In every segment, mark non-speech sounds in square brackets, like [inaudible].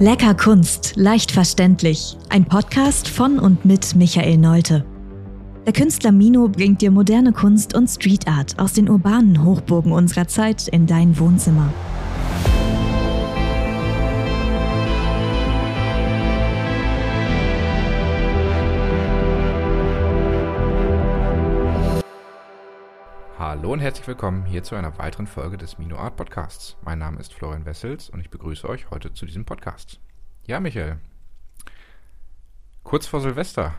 Lecker Kunst, leicht verständlich. Ein Podcast von und mit Michael Neute. Der Künstler Mino bringt dir moderne Kunst und Street Art aus den urbanen Hochburgen unserer Zeit in dein Wohnzimmer. Hallo und herzlich willkommen hier zu einer weiteren Folge des Mino Art Podcasts. Mein Name ist Florian Wessels und ich begrüße euch heute zu diesem Podcast. Ja, Michael. Kurz vor Silvester.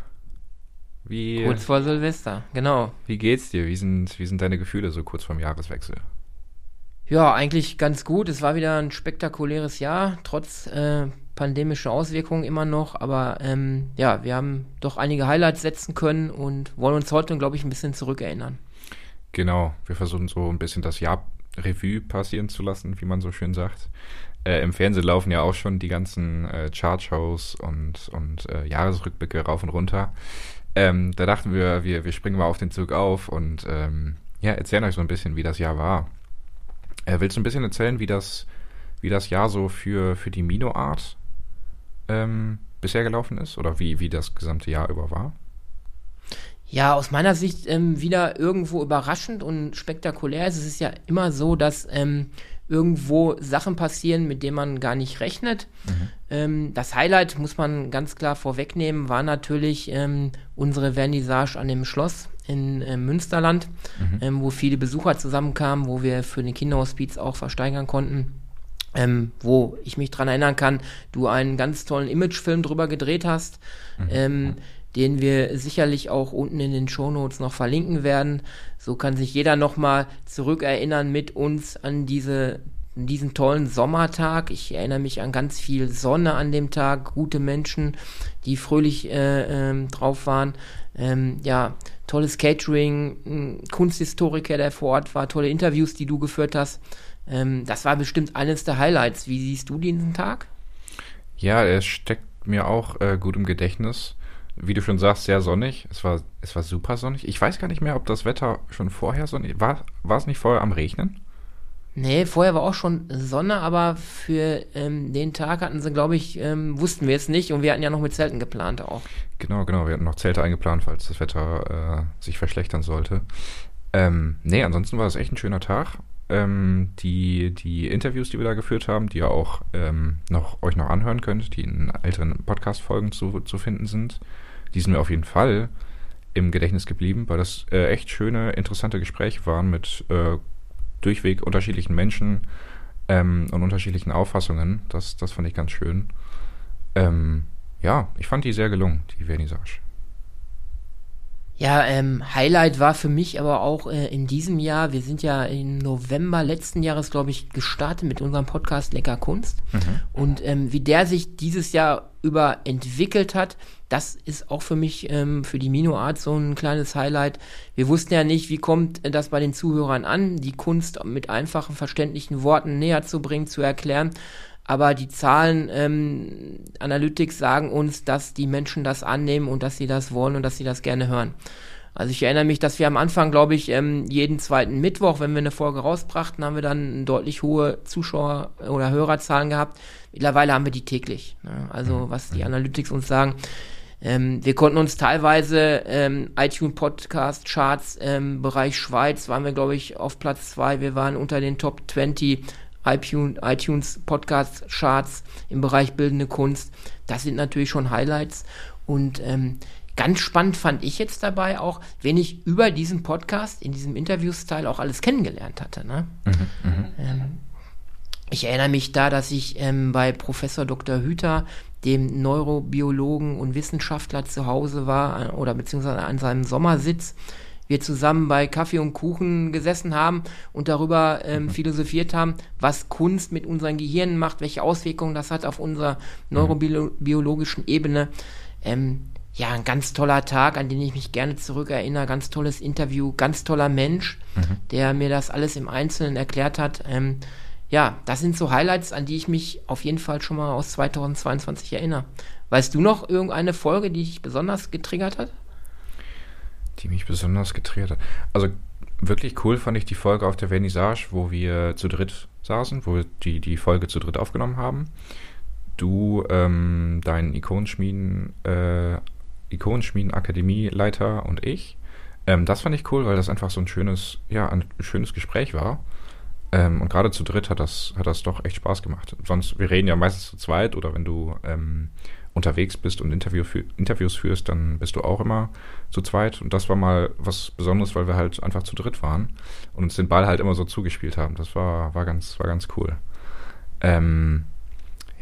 Wie, kurz vor Silvester, genau. Wie geht's dir? Wie sind, wie sind deine Gefühle so kurz vorm Jahreswechsel? Ja, eigentlich ganz gut. Es war wieder ein spektakuläres Jahr, trotz äh, pandemischer Auswirkungen immer noch. Aber ähm, ja, wir haben doch einige Highlights setzen können und wollen uns heute, glaube ich, ein bisschen zurückerinnern. Genau, wir versuchen so ein bisschen das Jahr Revue passieren zu lassen, wie man so schön sagt. Äh, Im Fernsehen laufen ja auch schon die ganzen äh, Chartshows und, und äh, Jahresrückblicke rauf und runter. Ähm, da dachten wir, wir, wir springen mal auf den Zug auf und ähm, ja, erzählen euch so ein bisschen, wie das Jahr war. Äh, willst du ein bisschen erzählen, wie das, wie das Jahr so für, für die Mino-Art ähm, bisher gelaufen ist oder wie, wie das gesamte Jahr über war? Ja, aus meiner Sicht ähm, wieder irgendwo überraschend und spektakulär. Es ist ja immer so, dass ähm, irgendwo Sachen passieren, mit denen man gar nicht rechnet. Mhm. Ähm, das Highlight, muss man ganz klar vorwegnehmen, war natürlich ähm, unsere Vernissage an dem Schloss in äh, Münsterland, mhm. Ähm, wo viele Besucher zusammenkamen, wo wir für den Kinderhospiz auch versteigern konnten. Ähm, wo ich mich dran erinnern kann, du einen ganz tollen Imagefilm drüber gedreht hast. Mhm. Ähm, den wir sicherlich auch unten in den Shownotes noch verlinken werden. So kann sich jeder nochmal zurückerinnern mit uns an diese diesen tollen Sommertag. Ich erinnere mich an ganz viel Sonne an dem Tag, gute Menschen, die fröhlich äh, ähm, drauf waren. Ähm, ja, tolles Catering, Kunsthistoriker, der vor Ort war, tolle Interviews, die du geführt hast. Ähm, das war bestimmt eines der Highlights. Wie siehst du diesen Tag? Ja, er steckt mir auch äh, gut im Gedächtnis wie du schon sagst, sehr sonnig. Es war, es war super sonnig. Ich weiß gar nicht mehr, ob das Wetter schon vorher sonnig war. War es nicht vorher am Regnen? Nee, vorher war auch schon Sonne, aber für ähm, den Tag hatten sie, glaube ich, ähm, wussten wir es nicht und wir hatten ja noch mit Zelten geplant auch. Genau, genau. Wir hatten noch Zelte eingeplant, falls das Wetter äh, sich verschlechtern sollte. Ähm, nee, ansonsten war es echt ein schöner Tag. Ähm, die, die Interviews, die wir da geführt haben, die ihr auch ähm, noch, euch noch anhören könnt, die in älteren Podcast-Folgen zu, zu finden sind, die sind mir auf jeden Fall im Gedächtnis geblieben, weil das äh, echt schöne, interessante Gespräche waren mit äh, durchweg unterschiedlichen Menschen ähm, und unterschiedlichen Auffassungen. Das, das fand ich ganz schön. Ähm, ja, ich fand die sehr gelungen, die Vernissage. Ja, ähm, Highlight war für mich aber auch äh, in diesem Jahr, wir sind ja im November letzten Jahres, glaube ich, gestartet mit unserem Podcast Lecker Kunst. Mhm. Und ähm, wie der sich dieses Jahr über entwickelt hat, das ist auch für mich, ähm, für die Mino Art so ein kleines Highlight. Wir wussten ja nicht, wie kommt das bei den Zuhörern an, die Kunst mit einfachen, verständlichen Worten näher zu bringen, zu erklären aber die Zahlen ähm, Analytics sagen uns, dass die Menschen das annehmen und dass sie das wollen und dass sie das gerne hören. Also ich erinnere mich, dass wir am Anfang, glaube ich, ähm, jeden zweiten Mittwoch, wenn wir eine Folge rausbrachten, haben wir dann deutlich hohe Zuschauer- oder Hörerzahlen gehabt. Mittlerweile haben wir die täglich. Ne? Also mhm. was die Analytics uns sagen. Ähm, wir konnten uns teilweise ähm, iTunes Podcast Charts ähm, Bereich Schweiz waren wir glaube ich auf Platz zwei. Wir waren unter den Top 20 iTunes Podcast Charts im Bereich bildende Kunst. Das sind natürlich schon Highlights. Und ähm, ganz spannend fand ich jetzt dabei auch, wenn ich über diesen Podcast in diesem Interview-Style auch alles kennengelernt hatte. Ne? Mhm, mhm. ähm, ich erinnere mich da, dass ich ähm, bei Professor Dr. Hüter, dem Neurobiologen und Wissenschaftler zu Hause war äh, oder beziehungsweise an seinem Sommersitz wir zusammen bei Kaffee und Kuchen gesessen haben und darüber ähm, mhm. philosophiert haben, was Kunst mit unseren Gehirnen macht, welche Auswirkungen das hat auf unserer mhm. neurobiologischen Ebene. Ähm, ja, ein ganz toller Tag, an den ich mich gerne zurückerinnere, ganz tolles Interview, ganz toller Mensch, mhm. der mir das alles im Einzelnen erklärt hat. Ähm, ja, das sind so Highlights, an die ich mich auf jeden Fall schon mal aus 2022 erinnere. Weißt du noch irgendeine Folge, die dich besonders getriggert hat? Die mich besonders getriggert hat. Also wirklich cool fand ich die Folge auf der Vernissage, wo wir zu dritt saßen, wo wir die, die Folge zu dritt aufgenommen haben. du ähm, dein Ikonenschmieden, äh, Ikonenschmieden-Akademie-Leiter und ich. Ähm, das fand ich cool, weil das einfach so ein schönes, ja, ein schönes Gespräch war. Ähm, und gerade zu dritt hat das, hat das doch echt Spaß gemacht. Sonst, wir reden ja meistens zu zweit oder wenn du ähm, unterwegs bist und Interview für, Interviews führst, dann bist du auch immer zu zweit. Und das war mal was Besonderes, weil wir halt einfach zu dritt waren und uns den Ball halt immer so zugespielt haben. Das war, war, ganz, war ganz cool. Ähm,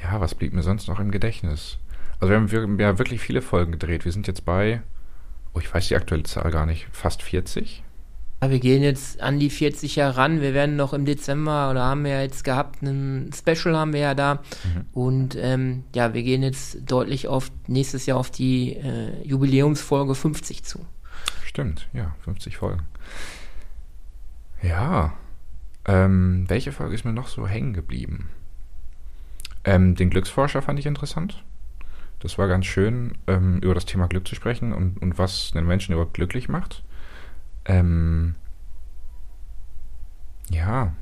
ja, was blieb mir sonst noch im Gedächtnis? Also wir haben, wir haben ja wirklich viele Folgen gedreht. Wir sind jetzt bei, oh, ich weiß die aktuelle Zahl gar nicht, fast 40. Wir gehen jetzt an die 40 Jahre ran. Wir werden noch im Dezember oder haben wir jetzt gehabt, ein Special haben wir ja da. Mhm. Und ähm, ja, wir gehen jetzt deutlich auf nächstes Jahr auf die äh, Jubiläumsfolge 50 zu. Stimmt, ja, 50 Folgen. Ja. Ähm, welche Folge ist mir noch so hängen geblieben? Ähm, den Glücksforscher fand ich interessant. Das war ganz schön, ähm, über das Thema Glück zu sprechen und, und was einen Menschen überhaupt glücklich macht. Ähm, ja.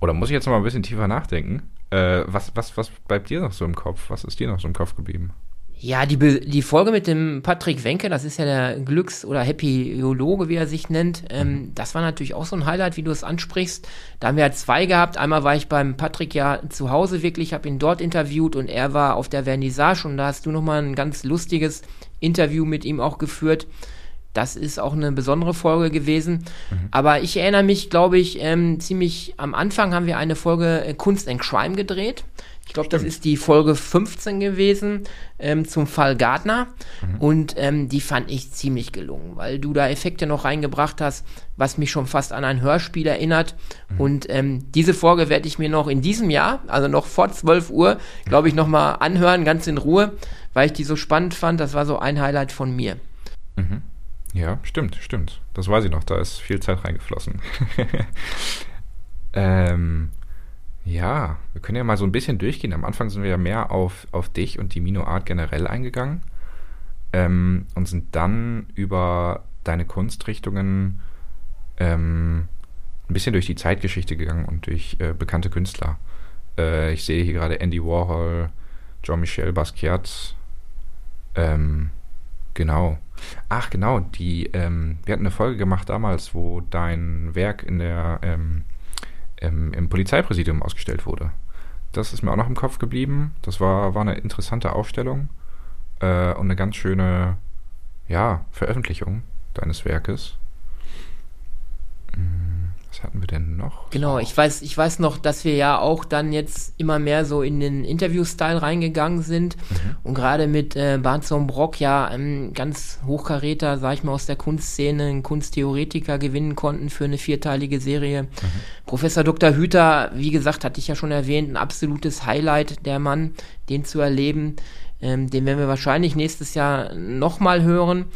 Oder muss ich jetzt noch mal ein bisschen tiefer nachdenken? Äh, was, was, was bleibt dir noch so im Kopf? Was ist dir noch so im Kopf geblieben? Ja, die, die Folge mit dem Patrick Wenke, das ist ja der Glücks- oder Happy-Biologe, wie er sich nennt, ähm, mhm. das war natürlich auch so ein Highlight, wie du es ansprichst. Da haben wir ja zwei gehabt. Einmal war ich beim Patrick ja zu Hause wirklich, habe ihn dort interviewt und er war auf der Vernissage und da hast du nochmal ein ganz lustiges Interview mit ihm auch geführt. Das ist auch eine besondere Folge gewesen. Mhm. Aber ich erinnere mich, glaube ich, ähm, ziemlich am Anfang haben wir eine Folge äh, Kunst and Crime gedreht. Ich glaube, das ist die Folge 15 gewesen ähm, zum Fall Gardner. Mhm. Und ähm, die fand ich ziemlich gelungen, weil du da Effekte noch reingebracht hast, was mich schon fast an ein Hörspiel erinnert. Mhm. Und ähm, diese Folge werde ich mir noch in diesem Jahr, also noch vor 12 Uhr, glaube ich, nochmal anhören, ganz in Ruhe, weil ich die so spannend fand. Das war so ein Highlight von mir. Mhm. Ja, stimmt, stimmt. Das weiß ich noch, da ist viel Zeit reingeflossen. [laughs] ähm, ja, wir können ja mal so ein bisschen durchgehen. Am Anfang sind wir ja mehr auf, auf dich und die Mino Art generell eingegangen ähm, und sind dann über deine Kunstrichtungen ähm, ein bisschen durch die Zeitgeschichte gegangen und durch äh, bekannte Künstler. Äh, ich sehe hier gerade Andy Warhol, Jean-Michel Basquiat, ähm, Genau. Ach, genau. Die, ähm, wir hatten eine Folge gemacht damals, wo dein Werk in der, ähm, im, im Polizeipräsidium ausgestellt wurde. Das ist mir auch noch im Kopf geblieben. Das war, war eine interessante Ausstellung äh, und eine ganz schöne, ja, Veröffentlichung deines Werkes. Was hatten wir denn noch? Genau, ich weiß, ich weiß noch, dass wir ja auch dann jetzt immer mehr so in den Interview-Style reingegangen sind mhm. und gerade mit äh, Barnson Brock ja ein ganz Hochkaräter, sag ich mal, aus der Kunstszene, einen Kunsttheoretiker gewinnen konnten für eine vierteilige Serie. Mhm. Professor Dr. Hüter, wie gesagt, hatte ich ja schon erwähnt, ein absolutes Highlight, der Mann, den zu erleben. Ähm, den werden wir wahrscheinlich nächstes Jahr nochmal hören.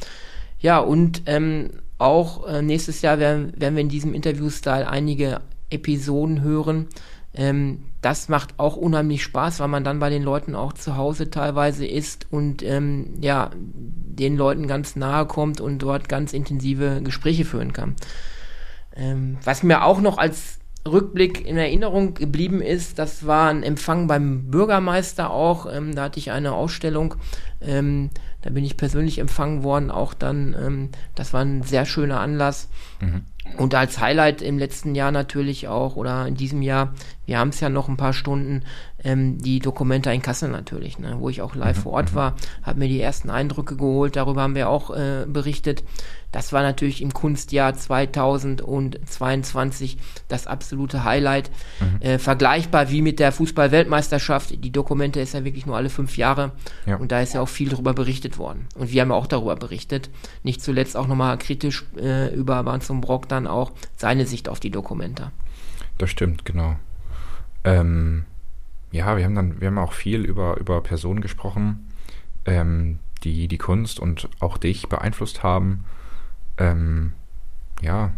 Ja, und ähm, auch äh, nächstes Jahr werden, werden wir in diesem Interview-Style einige Episoden hören. Ähm, das macht auch unheimlich Spaß, weil man dann bei den Leuten auch zu Hause teilweise ist und ähm, ja, den Leuten ganz nahe kommt und dort ganz intensive Gespräche führen kann. Ähm, was mir auch noch als Rückblick in Erinnerung geblieben ist, das war ein Empfang beim Bürgermeister auch. Ähm, da hatte ich eine Ausstellung ähm, da bin ich persönlich empfangen worden, auch dann. Ähm, das war ein sehr schöner Anlass. Mhm. Und als Highlight im letzten Jahr natürlich auch oder in diesem Jahr, wir haben es ja noch ein paar Stunden, ähm, die Dokumenta in Kassel natürlich, ne, wo ich auch live mhm. vor Ort mhm. war, habe mir die ersten Eindrücke geholt, darüber haben wir auch äh, berichtet. Das war natürlich im Kunstjahr 2022 das absolute Highlight. Mhm. Äh, vergleichbar wie mit der Fußball-Weltmeisterschaft. Die Dokumente ist ja wirklich nur alle fünf Jahre ja. und da ist ja auch viel darüber berichtet worden. Und wir haben ja auch darüber berichtet. Nicht zuletzt auch nochmal kritisch äh, über Banzum Brock dann auch seine Sicht auf die Dokumente. Das stimmt, genau. Ähm, ja, wir haben dann, wir haben auch viel über, über Personen gesprochen, ähm, die die Kunst und auch dich beeinflusst haben. Ähm, ja,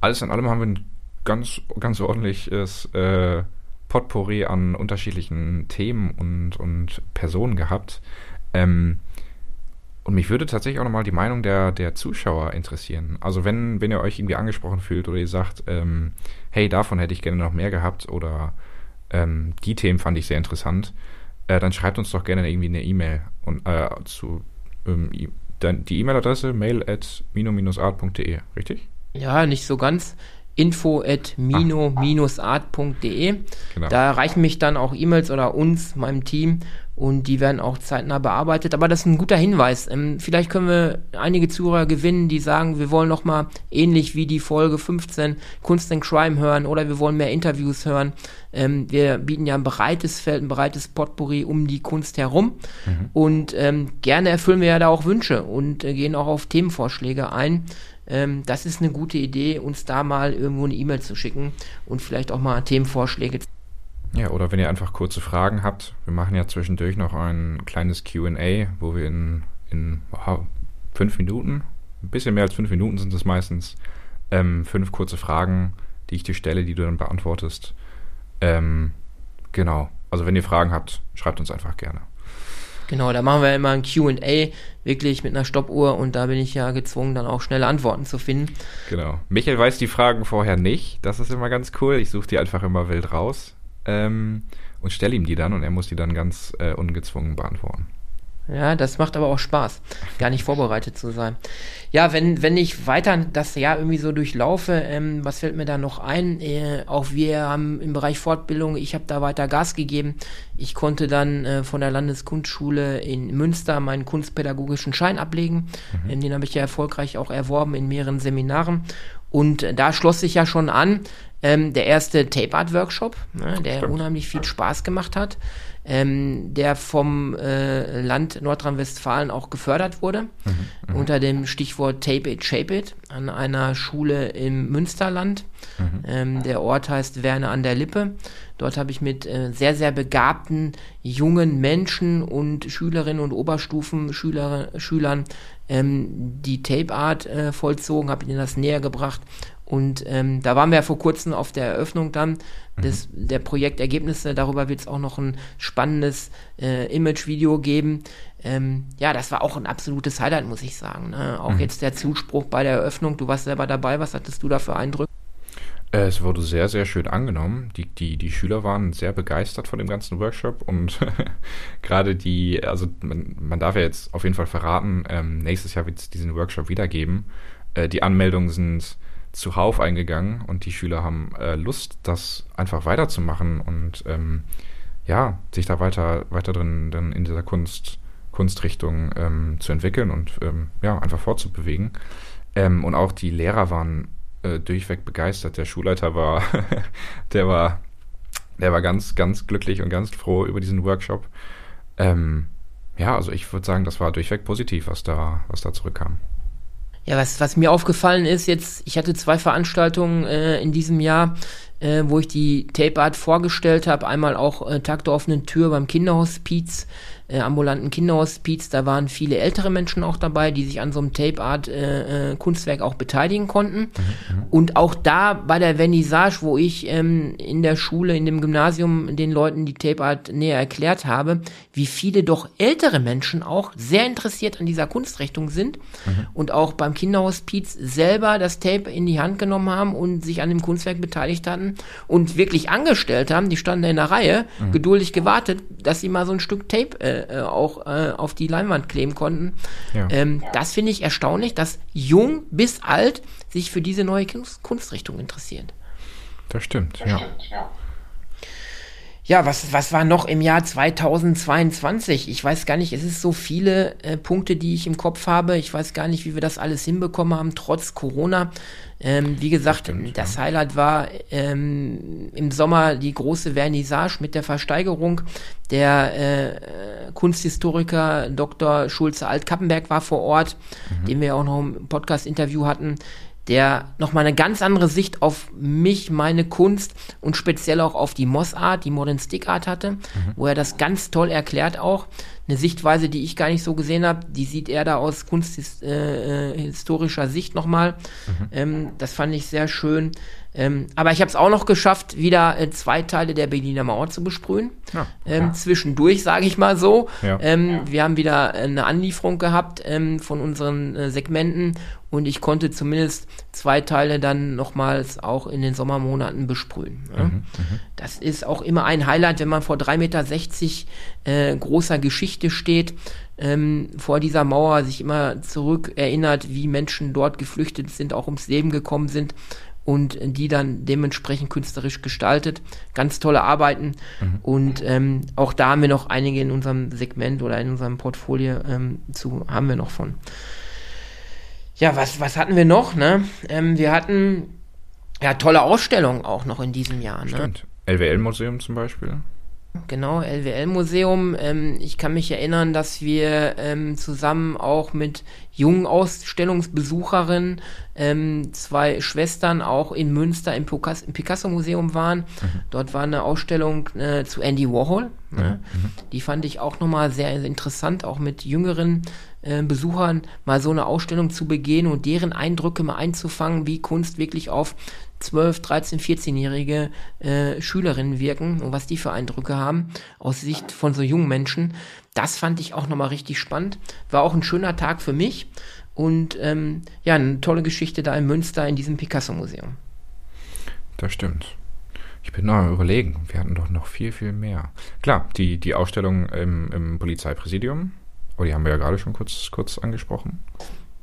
alles in allem haben wir ein ganz, ganz ordentliches äh, Potpourri an unterschiedlichen Themen und, und Personen gehabt. Ähm, und mich würde tatsächlich auch nochmal die Meinung der, der Zuschauer interessieren. Also wenn, wenn ihr euch irgendwie angesprochen fühlt oder ihr sagt, ähm, hey, davon hätte ich gerne noch mehr gehabt oder ähm, die Themen fand ich sehr interessant, äh, dann schreibt uns doch gerne irgendwie eine E-Mail und äh, zu ähm, dann die E-Mail-Adresse mail at mino-art.de, richtig? Ja, nicht so ganz info at mino-art.de. Genau. Da erreichen mich dann auch E-Mails oder uns, meinem Team, und die werden auch zeitnah bearbeitet. Aber das ist ein guter Hinweis. Ähm, vielleicht können wir einige Zuhörer gewinnen, die sagen, wir wollen nochmal ähnlich wie die Folge 15 Kunst and Crime hören oder wir wollen mehr Interviews hören. Ähm, wir bieten ja ein breites Feld, ein breites Potpourri um die Kunst herum. Mhm. Und ähm, gerne erfüllen wir ja da auch Wünsche und äh, gehen auch auf Themenvorschläge ein das ist eine gute Idee, uns da mal irgendwo eine E-Mail zu schicken und vielleicht auch mal Themenvorschläge. Ja, oder wenn ihr einfach kurze Fragen habt, wir machen ja zwischendurch noch ein kleines QA, wo wir in, in wow, fünf Minuten, ein bisschen mehr als fünf Minuten sind es meistens, ähm, fünf kurze Fragen, die ich dir stelle, die du dann beantwortest. Ähm, genau. Also wenn ihr Fragen habt, schreibt uns einfach gerne. Genau, da machen wir immer ein QA, wirklich mit einer Stoppuhr und da bin ich ja gezwungen, dann auch schnelle Antworten zu finden. Genau. Michael weiß die Fragen vorher nicht. Das ist immer ganz cool. Ich suche die einfach immer wild raus ähm, und stelle ihm die dann und er muss die dann ganz äh, ungezwungen beantworten. Ja, das macht aber auch Spaß, gar nicht vorbereitet zu sein. Ja, wenn, wenn ich weiter das Jahr irgendwie so durchlaufe, ähm, was fällt mir da noch ein? Äh, auch wir haben im Bereich Fortbildung, ich habe da weiter Gas gegeben. Ich konnte dann äh, von der Landeskunstschule in Münster meinen kunstpädagogischen Schein ablegen. Mhm. Ähm, den habe ich ja erfolgreich auch erworben in mehreren Seminaren. Und äh, da schloss sich ja schon an, ähm, der erste Tape Art Workshop, ne, der Stimmt. unheimlich viel Spaß gemacht hat ähm, der vom äh, Land Nordrhein-Westfalen auch gefördert wurde, mhm, mhm, unter dem Stichwort Tape It, Shape It, an einer Schule im Münsterland. Mhm. Ähm, der Ort heißt Werne an der Lippe. Dort habe ich mit äh, sehr, sehr begabten jungen Menschen und Schülerinnen und Oberstufenschülern ähm, die Tape Art äh, vollzogen, habe ihnen das näher gebracht und ähm, da waren wir ja vor kurzem auf der Eröffnung dann des, mhm. der Projektergebnisse. Darüber wird es auch noch ein spannendes äh, Image-Video geben. Ähm, ja, das war auch ein absolutes Highlight, muss ich sagen. Ne? Auch mhm. jetzt der Zuspruch bei der Eröffnung. Du warst selber dabei. Was hattest du da für Eindrücke? Es wurde sehr, sehr schön angenommen. Die, die, die Schüler waren sehr begeistert von dem ganzen Workshop und [laughs] gerade die, also man, man, darf ja jetzt auf jeden Fall verraten, ähm, nächstes Jahr wird es diesen Workshop wiedergeben. Äh, die Anmeldungen sind zuhauf eingegangen und die Schüler haben äh, Lust, das einfach weiterzumachen und ähm, ja, sich da weiter, weiter drin, drin in dieser Kunst, Kunstrichtung ähm, zu entwickeln und ähm, ja, einfach fortzubewegen. Ähm, und auch die Lehrer waren äh, durchweg begeistert. Der Schulleiter war, [laughs] der war, der war ganz, ganz glücklich und ganz froh über diesen Workshop. Ähm, ja, also ich würde sagen, das war durchweg positiv, was da, was da zurückkam. Ja, was, was mir aufgefallen ist jetzt, ich hatte zwei Veranstaltungen äh, in diesem Jahr, äh, wo ich die Tape Art vorgestellt habe. Einmal auch äh, Tag der offenen Tür beim Kinderhospiz äh, ambulanten Kinderhospiz. Da waren viele ältere Menschen auch dabei, die sich an so einem Tape Art äh, äh, Kunstwerk auch beteiligen konnten. Mhm, mhm, und auch da bei der Vernissage, wo ich ähm, in der Schule, in dem Gymnasium den Leuten die Tape Art näher erklärt habe, wie viele doch ältere Menschen auch sehr interessiert an dieser Kunstrichtung sind mhm. und auch beim Kinderhospiz selber das Tape in die Hand genommen haben und sich an dem Kunstwerk beteiligt hatten und wirklich angestellt haben. Die standen in der Reihe, mhm. geduldig gewartet, dass sie mal so ein Stück Tape äh, äh, auch äh, auf die Leinwand kleben konnten. Ja. Ähm, das finde ich erstaunlich, dass jung bis alt sich für diese neue Kunstrichtung interessieren. Das stimmt, das ja. Stimmt, ja. Ja, was, was war noch im Jahr 2022? Ich weiß gar nicht, es ist so viele äh, Punkte, die ich im Kopf habe. Ich weiß gar nicht, wie wir das alles hinbekommen haben, trotz Corona. Ähm, wie gesagt, das, stimmt, das ja. Highlight war ähm, im Sommer die große Vernissage mit der Versteigerung. Der äh, Kunsthistoriker Dr. Schulze Alt-Kappenberg war vor Ort, mhm. den wir auch noch im Podcast-Interview hatten der nochmal eine ganz andere Sicht auf mich, meine Kunst und speziell auch auf die Moss Art, die Modern Stick Art hatte, mhm. wo er das ganz toll erklärt auch. Eine Sichtweise, die ich gar nicht so gesehen habe, die sieht er da aus kunsthistorischer äh, äh Sicht nochmal. Mhm. Ähm, das fand ich sehr schön. Ähm, aber ich habe es auch noch geschafft, wieder äh, zwei Teile der Berliner Mauer zu besprühen. Ja, ähm, ja. Zwischendurch, sage ich mal so. Ja. Ähm, wir haben wieder eine Anlieferung gehabt ähm, von unseren äh, Segmenten und ich konnte zumindest zwei Teile dann nochmals auch in den Sommermonaten besprühen. Ne? Mhm, das ist auch immer ein Highlight, wenn man vor 3,60 Meter äh, großer Geschichte steht, ähm, vor dieser Mauer sich immer zurück erinnert, wie Menschen dort geflüchtet sind, auch ums Leben gekommen sind und die dann dementsprechend künstlerisch gestaltet. Ganz tolle Arbeiten. Mhm. Und ähm, auch da haben wir noch einige in unserem Segment oder in unserem Portfolio ähm, zu, haben wir noch von. Ja, was, was hatten wir noch? Ne? Ähm, wir hatten ja tolle Ausstellungen auch noch in diesem Jahr. Ne? Stimmt. LWL-Museum zum Beispiel. Genau, LWL-Museum. Ähm, ich kann mich erinnern, dass wir ähm, zusammen auch mit jungen Ausstellungsbesucherinnen, ähm, zwei Schwestern auch in Münster im, Picasso-Museum waren. Mhm. Dort war eine Ausstellung äh, zu Andy Warhol. Ne? Mhm. Die fand ich auch nochmal sehr interessant, auch mit jüngeren äh, Besuchern mal so eine Ausstellung zu begehen und deren Eindrücke mal einzufangen, wie Kunst wirklich auf 12, 13, 14-jährige äh, Schülerinnen wirken und was die für Eindrücke haben aus Sicht von so jungen Menschen. Das fand ich auch nochmal richtig spannend. War auch ein schöner Tag für mich und ähm, ja, eine tolle Geschichte da in Münster in diesem Picasso-Museum. Das stimmt. Ich bin noch überlegen, wir hatten doch noch viel, viel mehr. Klar, die, die Ausstellung im, im Polizeipräsidium, oh, die haben wir ja gerade schon kurz, kurz angesprochen.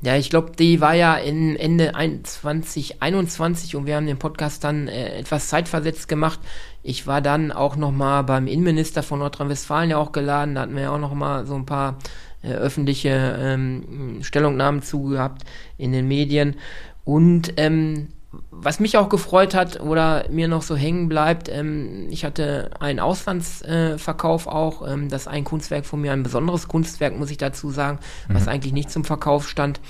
Ja, ich glaube, die war ja in Ende 2021 und wir haben den Podcast dann äh, etwas zeitversetzt gemacht. Ich war dann auch noch mal beim Innenminister von Nordrhein-Westfalen ja auch geladen. Da hatten wir ja auch noch mal so ein paar äh, öffentliche ähm, Stellungnahmen zugehabt in den Medien. Und ähm, was mich auch gefreut hat oder mir noch so hängen bleibt, ähm, ich hatte einen Auslandsverkauf äh, auch. Ähm, das ein Kunstwerk von mir, ein besonderes Kunstwerk, muss ich dazu sagen, mhm. was eigentlich nicht zum Verkauf stand.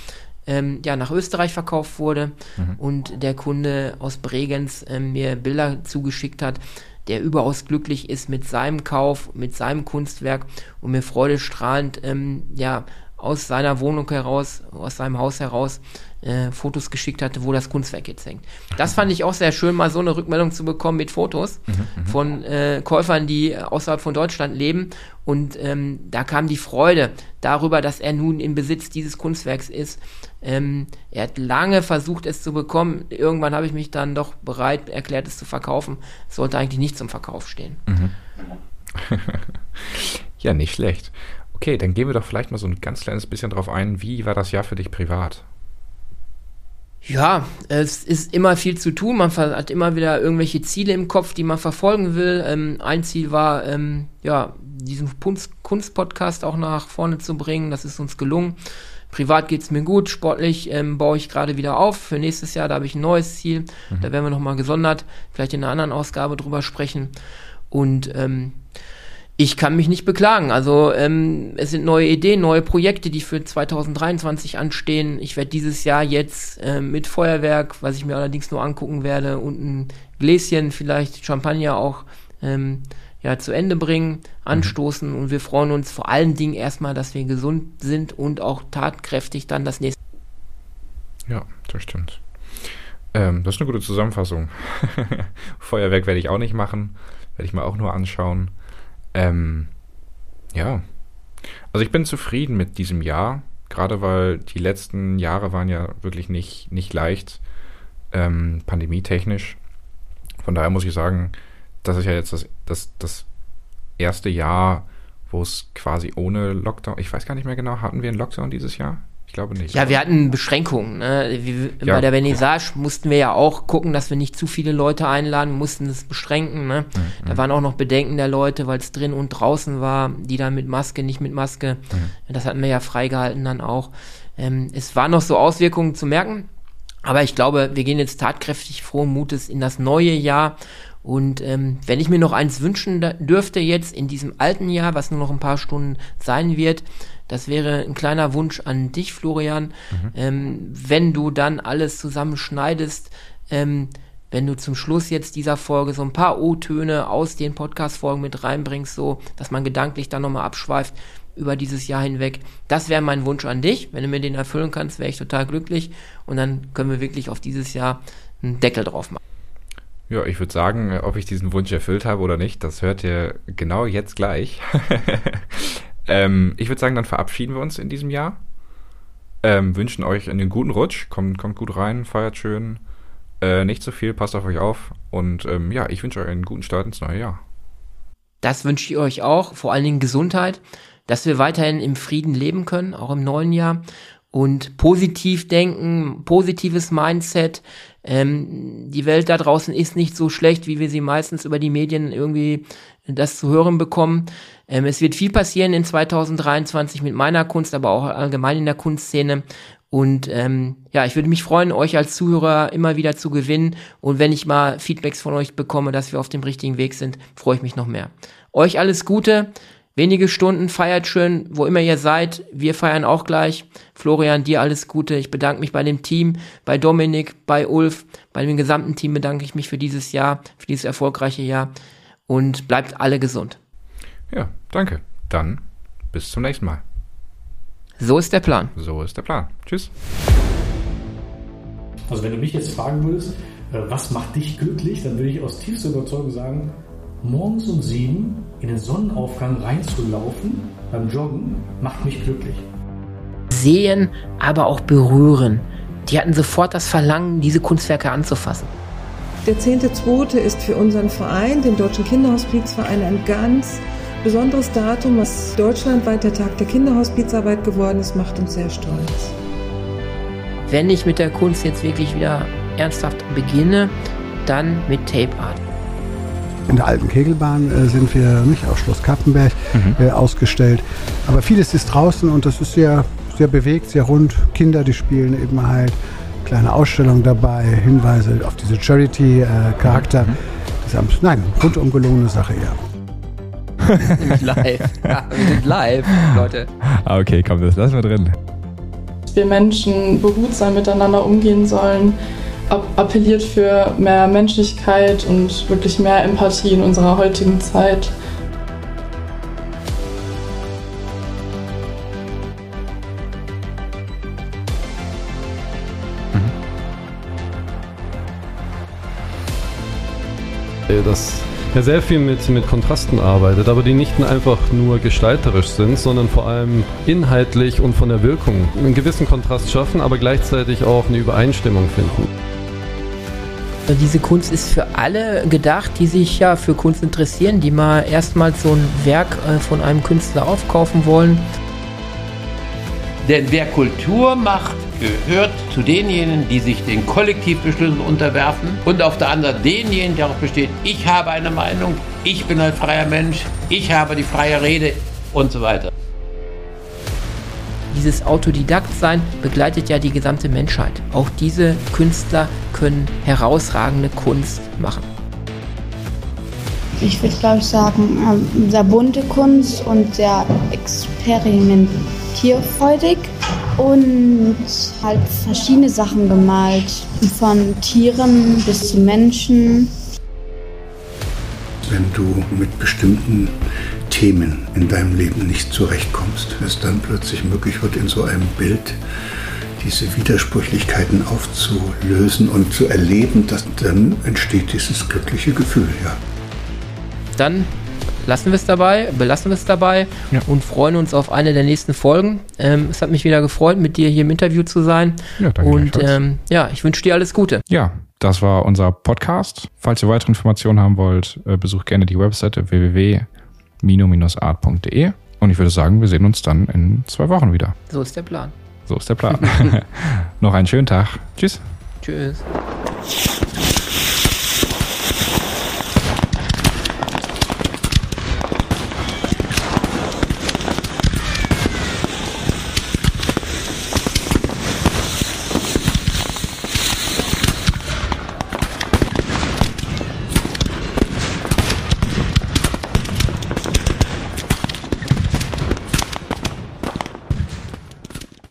Ähm, ja, nach Österreich verkauft wurde mhm. und der Kunde aus Bregenz ähm, mir Bilder zugeschickt hat, der überaus glücklich ist mit seinem Kauf, mit seinem Kunstwerk und mir freudestrahlend ähm, ja aus seiner Wohnung heraus, aus seinem Haus heraus äh, Fotos geschickt hatte, wo das Kunstwerk jetzt hängt. Das fand ich auch sehr schön, mal so eine Rückmeldung zu bekommen mit Fotos mhm, mhm. von äh, Käufern, die außerhalb von Deutschland leben. Und ähm, da kam die Freude darüber, dass er nun im Besitz dieses Kunstwerks ist. Ähm, er hat lange versucht, es zu bekommen. Irgendwann habe ich mich dann doch bereit erklärt, es zu verkaufen. Es sollte eigentlich nicht zum Verkauf stehen. Mhm. [laughs] ja, nicht schlecht. Okay, dann gehen wir doch vielleicht mal so ein ganz kleines bisschen drauf ein. Wie war das Jahr für dich privat? Ja, es ist immer viel zu tun. Man hat immer wieder irgendwelche Ziele im Kopf, die man verfolgen will. Ähm, ein Ziel war, ähm, ja, diesen Kunstpodcast auch nach vorne zu bringen. Das ist uns gelungen. Privat geht's mir gut, sportlich ähm, baue ich gerade wieder auf. Für nächstes Jahr, da habe ich ein neues Ziel. Mhm. Da werden wir nochmal gesondert, vielleicht in einer anderen Ausgabe drüber sprechen. Und ähm, ich kann mich nicht beklagen. Also ähm, es sind neue Ideen, neue Projekte, die für 2023 anstehen. Ich werde dieses Jahr jetzt äh, mit Feuerwerk, was ich mir allerdings nur angucken werde, und ein Gläschen, vielleicht Champagner auch ähm, ja, zu Ende bringen, anstoßen. Mhm. Und wir freuen uns vor allen Dingen erstmal, dass wir gesund sind und auch tatkräftig dann das nächste. Ja, das stimmt. Ähm, das ist eine gute Zusammenfassung. [laughs] Feuerwerk werde ich auch nicht machen, werde ich mir auch nur anschauen. Ähm, ja. Also ich bin zufrieden mit diesem Jahr, gerade weil die letzten Jahre waren ja wirklich nicht, nicht leicht, ähm, pandemietechnisch. Von daher muss ich sagen, das ist ja jetzt das, das, das erste Jahr, wo es quasi ohne Lockdown, ich weiß gar nicht mehr genau, hatten wir einen Lockdown dieses Jahr? Ich glaube nicht. Ja, wir hatten Beschränkungen. Ne? Wie, ja. Bei der Vernissage mussten wir ja auch gucken, dass wir nicht zu viele Leute einladen, mussten es beschränken. Ne? Mhm. Da waren auch noch Bedenken der Leute, weil es drin und draußen war, die dann mit Maske, nicht mit Maske. Mhm. Das hatten wir ja freigehalten dann auch. Ähm, es waren noch so Auswirkungen zu merken. Aber ich glaube, wir gehen jetzt tatkräftig frohen Mutes in das neue Jahr. Und ähm, wenn ich mir noch eins wünschen dürfte jetzt in diesem alten Jahr, was nur noch ein paar Stunden sein wird, das wäre ein kleiner Wunsch an dich, Florian. Mhm. Ähm, wenn du dann alles zusammenschneidest, ähm, wenn du zum Schluss jetzt dieser Folge so ein paar O-Töne aus den Podcast-Folgen mit reinbringst, so, dass man gedanklich dann nochmal abschweift über dieses Jahr hinweg. Das wäre mein Wunsch an dich. Wenn du mir den erfüllen kannst, wäre ich total glücklich. Und dann können wir wirklich auf dieses Jahr einen Deckel drauf machen. Ja, ich würde sagen, ob ich diesen Wunsch erfüllt habe oder nicht, das hört ihr genau jetzt gleich. [laughs] Ähm, ich würde sagen, dann verabschieden wir uns in diesem Jahr. Ähm, wünschen euch einen guten Rutsch. Kommt, kommt gut rein, feiert schön. Äh, nicht zu so viel, passt auf euch auf. Und ähm, ja, ich wünsche euch einen guten Start ins neue Jahr. Das wünsche ich euch auch, vor allen Dingen Gesundheit, dass wir weiterhin im Frieden leben können, auch im neuen Jahr. Und positiv denken, positives Mindset. Ähm, die Welt da draußen ist nicht so schlecht, wie wir sie meistens über die Medien irgendwie das zu hören bekommen. Ähm, es wird viel passieren in 2023 mit meiner Kunst, aber auch allgemein in der Kunstszene. Und ähm, ja, ich würde mich freuen, euch als Zuhörer immer wieder zu gewinnen. Und wenn ich mal Feedbacks von euch bekomme, dass wir auf dem richtigen Weg sind, freue ich mich noch mehr. Euch alles Gute, wenige Stunden, feiert schön, wo immer ihr seid. Wir feiern auch gleich. Florian, dir alles Gute. Ich bedanke mich bei dem Team, bei Dominik, bei Ulf, bei dem gesamten Team bedanke ich mich für dieses Jahr, für dieses erfolgreiche Jahr. Und bleibt alle gesund. Ja, danke. Dann bis zum nächsten Mal. So ist der Plan. So ist der Plan. Tschüss. Also wenn du mich jetzt fragen würdest, äh, was macht dich glücklich, dann würde ich aus tiefster Überzeugung sagen, morgens um sieben in den Sonnenaufgang reinzulaufen beim Joggen macht mich glücklich. Sehen, aber auch berühren. Die hatten sofort das Verlangen, diese Kunstwerke anzufassen. Der 10.2. ist für unseren Verein, den Deutschen Kinderhospizverein, ein ganz besonderes Datum, was deutschlandweit der Tag der Kinderhospizarbeit geworden ist, macht uns sehr stolz. Wenn ich mit der Kunst jetzt wirklich wieder ernsthaft beginne, dann mit Tape Art. In der alten Kegelbahn äh, sind wir nicht auf Schloss Kappenberg mhm. äh, ausgestellt. Aber vieles ist draußen und das ist sehr, sehr bewegt, sehr rund. Kinder, die spielen eben halt. Kleine Ausstellung dabei, Hinweise auf diese Charity-Charakter. Mhm. Das ist, nein, rundum gelungene Sache, ja nämlich [laughs] live. Ja, wir sind live, Leute. Ah, okay, komm, das lassen wir drin. Dass wir Menschen behutsam miteinander umgehen sollen, appelliert für mehr Menschlichkeit und wirklich mehr Empathie in unserer heutigen Zeit. Das ja sehr viel mit, mit Kontrasten arbeitet, aber die nicht einfach nur gestalterisch sind, sondern vor allem inhaltlich und von der Wirkung einen gewissen Kontrast schaffen, aber gleichzeitig auch eine Übereinstimmung finden. Diese Kunst ist für alle gedacht, die sich ja für Kunst interessieren, die mal erstmals so ein Werk äh, von einem Künstler aufkaufen wollen. Denn wer Kultur macht, gehört zu denjenigen, die sich den Kollektivbeschlüssen unterwerfen und auf der anderen denjenigen, der darauf besteht, ich habe eine Meinung, ich bin ein freier Mensch, ich habe die freie Rede und so weiter. Dieses Autodidaktsein begleitet ja die gesamte Menschheit. Auch diese Künstler können herausragende Kunst machen. Ich würde, glaube ich, sagen, ähm, sehr bunte Kunst und sehr experimentierfreudig und halt verschiedene Sachen gemalt, von Tieren bis zu Menschen. Wenn du mit bestimmten Themen in deinem Leben nicht zurechtkommst, es dann plötzlich möglich wird, in so einem Bild diese Widersprüchlichkeiten aufzulösen und zu erleben, dass dann entsteht dieses glückliche Gefühl, ja. Dann lassen wir es dabei, belassen wir es dabei ja. und freuen uns auf eine der nächsten Folgen. Ähm, es hat mich wieder gefreut, mit dir hier im Interview zu sein. Ja, danke. Und ähm, ja, ich wünsche dir alles Gute. Ja, das war unser Podcast. Falls ihr weitere Informationen haben wollt, äh, besucht gerne die Webseite www.mino-art.de. Und ich würde sagen, wir sehen uns dann in zwei Wochen wieder. So ist der Plan. So ist der Plan. [laughs] Noch einen schönen Tag. Tschüss. Tschüss.